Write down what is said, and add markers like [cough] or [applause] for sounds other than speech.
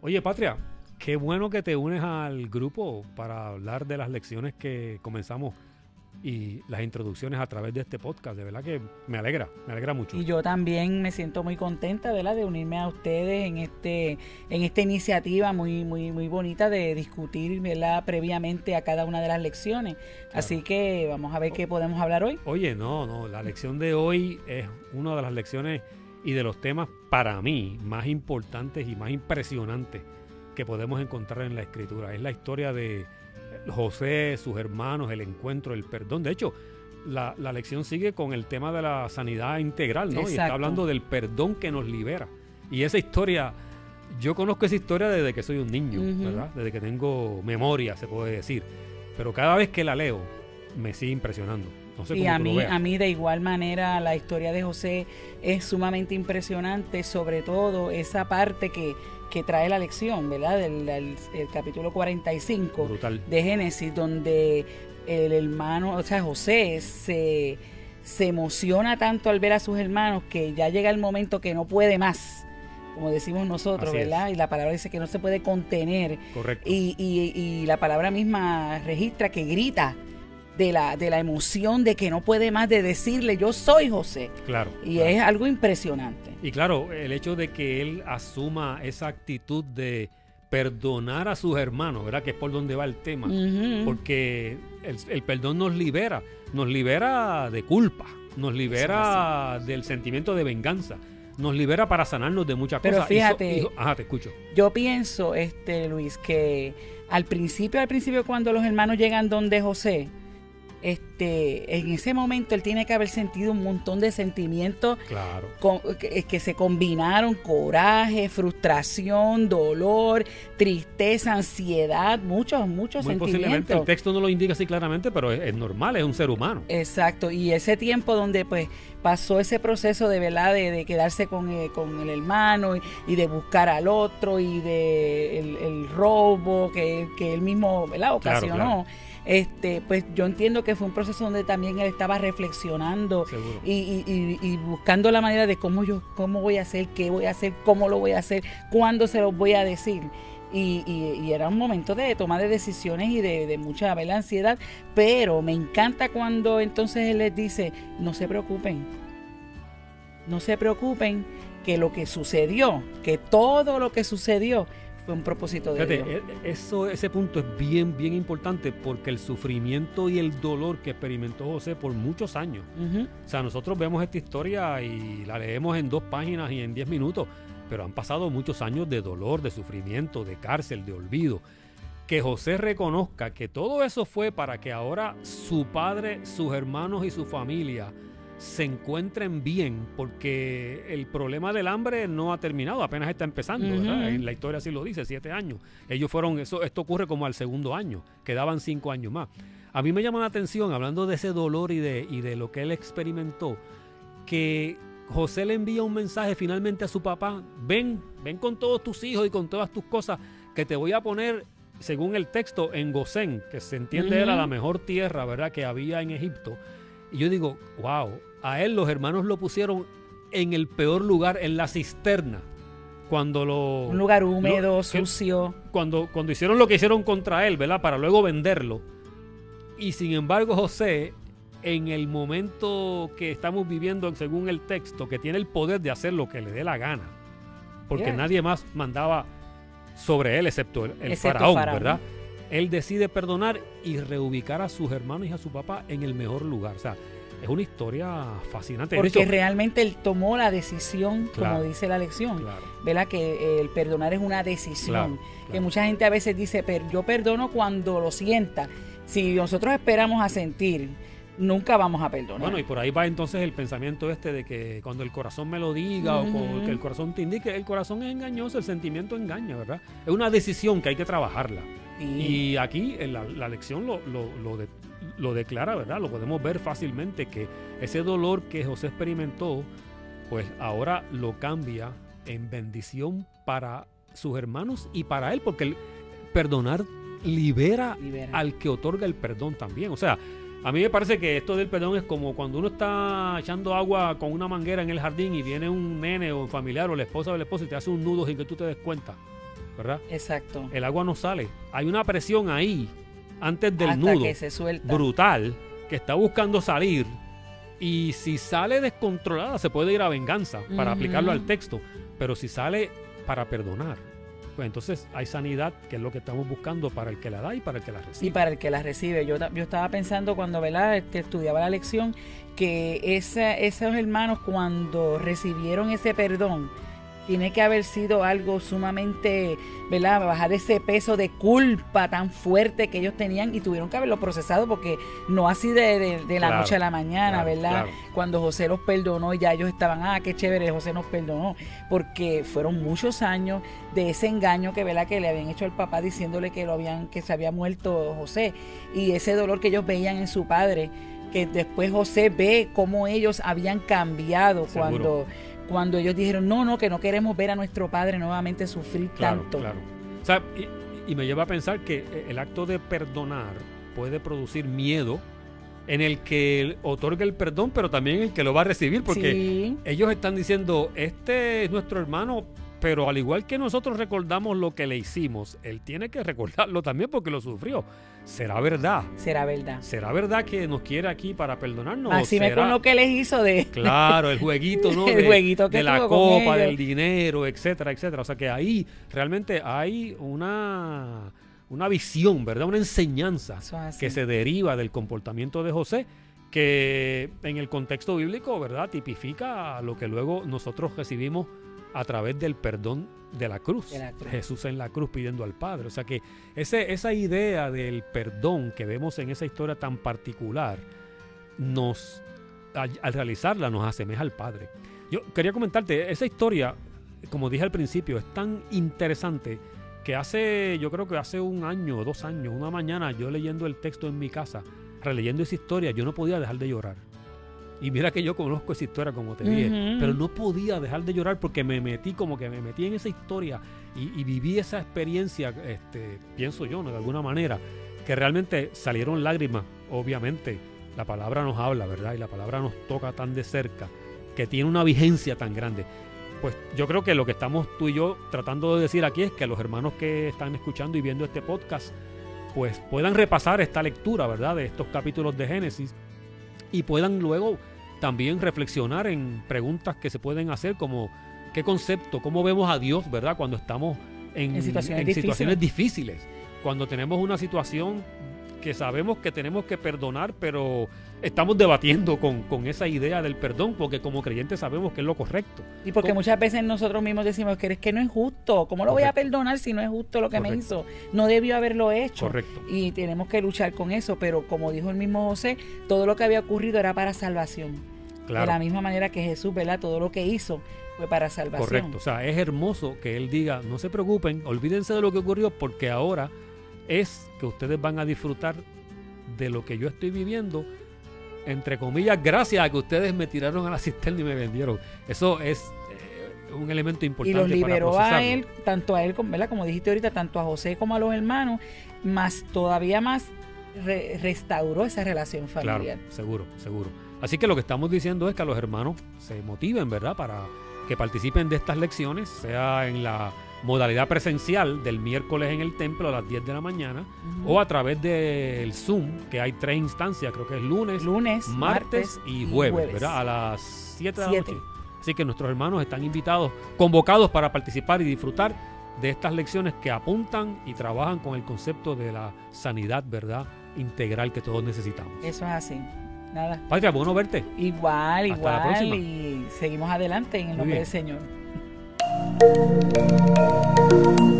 Oye, Patria, qué bueno que te unes al grupo para hablar de las lecciones que comenzamos y las introducciones a través de este podcast. De verdad que me alegra, me alegra mucho. Y yo también me siento muy contenta, ¿verdad? De unirme a ustedes en este en esta iniciativa muy muy muy bonita de discutir, ¿verdad? Previamente a cada una de las lecciones. Así que vamos a ver qué podemos hablar hoy. Oye, no, no, la lección de hoy es una de las lecciones y de los temas para mí más importantes y más impresionantes que podemos encontrar en la escritura. Es la historia de José, sus hermanos, el encuentro, el perdón. De hecho, la, lección sigue con el tema de la sanidad integral, ¿no? Y está hablando del perdón que nos libera. Y esa historia, yo conozco esa historia desde que soy un niño, ¿verdad? Desde que tengo memoria, se puede decir. Pero cada vez que la leo, me sigue impresionando y a mí, a mí de igual manera la historia de José es sumamente impresionante, sobre todo esa parte que, que trae la lección, ¿verdad? Del, el capítulo 45 de Génesis, donde el hermano, o sea, José se, se emociona tanto al ver a sus hermanos que ya llega el momento que no puede más como decimos nosotros, ¿verdad? Y la palabra dice que no se puede contener. Correcto. Y, y, y, la palabra misma registra que grita de la, de la emoción de que no puede más de decirle yo soy José. Claro. Y es algo impresionante. Y claro, el hecho de que él asuma esa actitud de perdonar a sus hermanos, ¿verdad? Que es por donde va el tema. Porque el, perdón nos libera, nos libera de culpa, nos libera del sentimiento de venganza, nos libera para sanarnos de muchas Pero cosas. Fíjate, ajá, te escucho. Yo pienso, este Luis, que al principio, al principio cuando los hermanos llegan donde José, este, en ese momento él tiene que haber sentido un montón de sentimientos que, se combinaron, coraje, frustración, dolor, tristeza, ansiedad, muchos, muchos Muy Posiblemente el texto no lo indica así claramente, pero es, normal, es un ser humano. Exacto, y ese tiempo donde pues pasó ese proceso de verdad de, quedarse con, eh, con, el hermano y, de buscar al otro y de el, robo que, que él mismo ¿verdad? ocasionó este, pues yo entiendo que fue un proceso donde también él estaba reflexionando y, buscando la manera de cómo yo, cómo voy a hacer, qué voy a hacer, cómo lo voy a hacer, cuándo se lo voy a decir. Y, era un momento de toma de decisiones y de, mucha ansiedad, pero me encanta cuando entonces él les dice, no se preocupen, no se preocupen que lo que sucedió, que todo lo que sucedió fue un propósito de Dios. E, eso, ese punto es bien, bien importante porque el sufrimiento y el dolor que experimentó José por muchos años. O sea, nosotros vemos esta historia y la leemos en dos páginas y en diez minutos, pero han pasado muchos años de dolor, de sufrimiento, de cárcel, de olvido. Que José reconozca que todo eso fue para que ahora su padre, sus hermanos y su familia se encuentren bien, porque el problema del hambre no ha terminado, apenas está empezando, En la historia así lo dice, siete años. Ellos fueron, eso, esto ocurre como al segundo año, quedaban cinco años más. A mí me llama la atención, hablando de ese dolor y de, y de lo que él experimentó, que José le envía un mensaje finalmente a su papá, ven, ven con todos tus hijos y con todas tus cosas, que te voy a poner, según el texto, en Gosén, que se entiende era la mejor tierra, ¿verdad?, que había en Egipto yo digo, wow, a él los hermanos lo pusieron en el peor lugar, en la cisterna. Cuando lo. Un lugar húmedo, sucio. Cuando, cuando hicieron lo que hicieron contra él, ¿verdad? Para luego venderlo. Y sin embargo, José, en el momento que estamos viviendo, según el texto, que tiene el poder de hacer lo que le dé la gana. Porque nadie más mandaba sobre él, excepto el, faraón, ¿verdad? Él decide perdonar y reubicar a sus hermanos y a su papá en el mejor lugar. O sea, es una historia fascinante. Porque realmente él tomó la decisión, como dice la lección, ¿verdad? Que el perdonar es una decisión. Que mucha gente a veces dice, pero yo perdono cuando lo sienta. Si nosotros esperamos a sentir, nunca vamos a perdonar. Bueno, y por ahí va entonces el pensamiento este de que cuando el corazón me lo diga o que el corazón te indique, el corazón es engañoso, el sentimiento engaña, ¿verdad? Es una decisión que hay que trabajarla. Y aquí la, la lección lo, lo, declara, ¿verdad? Lo podemos ver fácilmente que ese dolor que José experimentó, pues ahora lo cambia en bendición para sus hermanos y para él, porque el perdonar libera, al que otorga el perdón también. O sea, A mí me parece que esto del perdón es como cuando uno está echando agua con una manguera en el jardín y viene un nene o un familiar o la esposa o el esposo y te hace un nudo sin que tú te des cuenta, ¿verdad? Exacto. El agua no sale. Hay una presión ahí antes del Hasta nudo que se suelta. brutal que está buscando salir y si sale descontrolada se puede ir a venganza para aplicarlo al texto, pero si sale para perdonar, pues entonces hay sanidad que es lo que estamos buscando para el que la da y para el que la recibe. Y para el que la recibe. Yo, yo estaba pensando cuando. Este, estudiaba la lección que esos hermanos cuando recibieron ese perdón, tiene que haber sido algo sumamente, ¿verdad? Bajar ese peso de culpa tan fuerte que ellos tenían y tuvieron que haberlo procesado porque no así de, de- de la Claro, noche a la mañana, claro, ¿verdad? claro. Cuando José los perdonó y ya ellos estaban, ah, qué chévere, José nos perdonó, porque fueron muchos años de ese engaño que, ¿verdad? que le habían hecho al papá diciéndole que lo habían que se había muerto José y ese dolor que ellos veían en su padre que después José ve cómo ellos habían cambiado Seguro. cuando cuando ellos dijeron no no que no queremos ver a nuestro padre nuevamente sufrir Claro, tanto claro. O sea, y, y me lleva a pensar que eh, el acto de perdonar puede producir miedo en el que otorga el perdón, pero también el que lo va a recibir, porque Sí. ellos están diciendo, este es nuestro hermano, pero al igual que nosotros recordamos lo que le hicimos, él tiene que [laughs] recordarlo también porque lo sufrió. ¿Será verdad? será verdad ¿Será verdad que nos quiere aquí para perdonarnos? así me ¿Será- con lo que les hizo de [laughs] Claro, el jueguito, ¿no? [laughs] El De, jueguito que de la copa, del dinero, etcétera, etcétera. O sea que ahí realmente hay una, una visión, ¿verdad? Una enseñanza es que se deriva del comportamiento de José, que en el contexto bíblico, ¿verdad? Tipifica lo que luego nosotros recibimos a través del perdón de la cruz. De la cruz. Jesús en la cruz pidiendo al Padre. O sea que ese, esa idea del perdón que vemos en esa historia tan particular, nos, al, al realizarla, nos asemeja al Padre. Yo quería comentarte, esa historia, como dije al principio, es tan interesante que hace, yo creo que hace un año o dos años, una mañana, yo leyendo el texto en mi casa, releyendo esa historia, yo no podía dejar de llorar. Y mira que yo conozco esa historia, como te dije, pero no podía dejar de llorar porque me metí, como que me metí en esa historia y, y viví esa experiencia, este, pienso yo, ¿no? de alguna manera, que realmente salieron lágrimas, obviamente. La palabra nos habla, ¿verdad? Y la palabra nos toca tan de cerca, que tiene una vigencia tan grande. Pues yo creo que lo que estamos tú y yo tratando de decir aquí es que los hermanos que están escuchando y viendo este podcast, pues puedan repasar esta lectura, ¿verdad? De estos capítulos de Génesis y puedan luego también reflexionar en preguntas que se pueden hacer como qué concepto, cómo vemos a Dios, ¿verdad? Cuando estamos en, En situaciones en situaciones difíciles, cuando tenemos una situación que sabemos que tenemos que perdonar, pero estamos debatiendo con, con esa idea del perdón, porque como creyentes sabemos que es lo correcto. Y porque muchas veces nosotros mismos decimos que es que no es justo. ¿Cómo lo voy a perdonar si no es justo lo que me hizo? No debió haberlo hecho. Correcto. Y tenemos que luchar con eso. Pero como dijo el mismo José, todo lo que había ocurrido era para salvación. De la misma manera que Jesús, ¿verdad? Todo lo que hizo fue para salvación. Correcto. O sea, es hermoso que él diga, no se preocupen, olvídense de lo que ocurrió, porque ahora es que ustedes van a disfrutar de lo que yo estoy viviendo, entre comillas, gracias a que ustedes me tiraron a la [laughs] cisterna y me vendieron. Eso es eh, un elemento Y importante. los liberó para a él, tanto a él, como, ¿verdad? como dijiste ahorita, tanto a José como a los hermanos, más todavía más re- restauró esa relación Claro, familiar. seguro, seguro. Así que lo que estamos diciendo es que a los hermanos se motiven, ¿verdad? Para que participen de estas lecciones, sea en la modalidad presencial del miércoles en el templo a las 10 de la mañana o a través del Zoom, que hay tres instancias, creo que es lunes, lunes, martes, y jueves, ¿verdad? A las 7 de la noche. Así que nuestros hermanos están invitados, convocados para participar y disfrutar de estas lecciones que apuntan y trabajan con el concepto de la sanidad, ¿verdad? Integral que todos necesitamos. Eso es así. Nada. Patria, bueno verte. Igual, Hasta la igual. próxima. Y seguimos adelante en el Muy nombre bien. del Señor. Thank you.